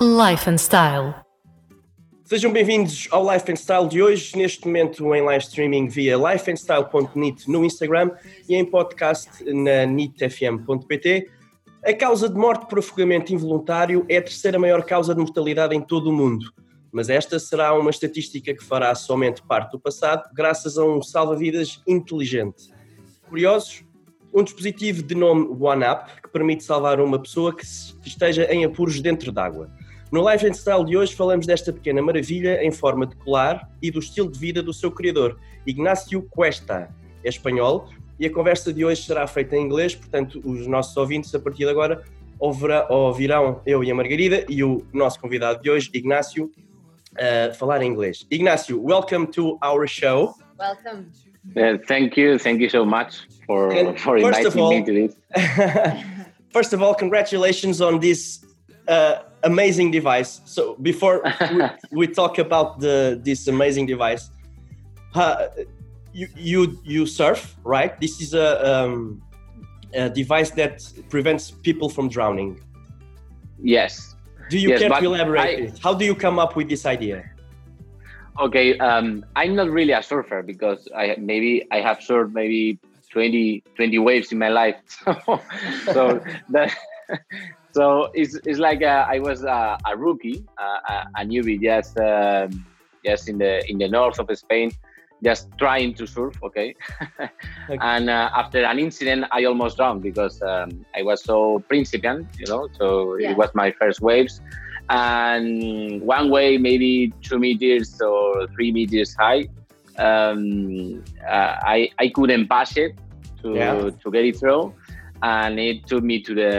Life and Style. Sejam bem-vindos ao Life and Style de hoje, neste momento em live streaming via lifeandstyle.net no Instagram e em podcast na nitfm.pt. A causa de morte por afogamento involuntário é a terceira maior causa de mortalidade em todo o mundo, mas esta será uma estatística que fará somente parte do passado, graças a um salva-vidas inteligente. Curiosos? Um dispositivo de nome OneUp que permite salvar uma pessoa que esteja em apuros dentro d'água. No Life and Style de hoje falamos desta pequena maravilha em forma de colar e do estilo de vida do seu criador, Ignacio Cuesta. É espanhol e a conversa de hoje será feita em inglês, portanto, os nossos ouvintes a partir de agora ouvirão eu e a Margarida e o nosso convidado de hoje, Ignacio, uh, falar em inglês. Ignacio, welcome to our show. Welcome. Uh, thank you, thank you so much for And for inviting all- me to this. First of all, congratulations on this uh, amazing device. So before we, we talk about the this amazing device, uh, you you you surf, right? This is a, um, a device that prevents people from drowning. Yes. Do you Yes, care to elaborate? I-? How do you come up with this idea? Okay. Um, I'm not really a surfer because I maybe I have surfed maybe 20, 20 waves in my life. so that so it's, it's like uh, I was uh, a rookie, uh, a, a newbie, just um, just in the in the north of Spain, just trying to surf. Okay, and uh, after an incident, I almost drowned because um, I was so principiant, you know. So Yeah. it was my first waves, and one wave maybe two meters or three meters high. Um, uh, I I couldn't pass it to Yeah. to get it through, and it took me to the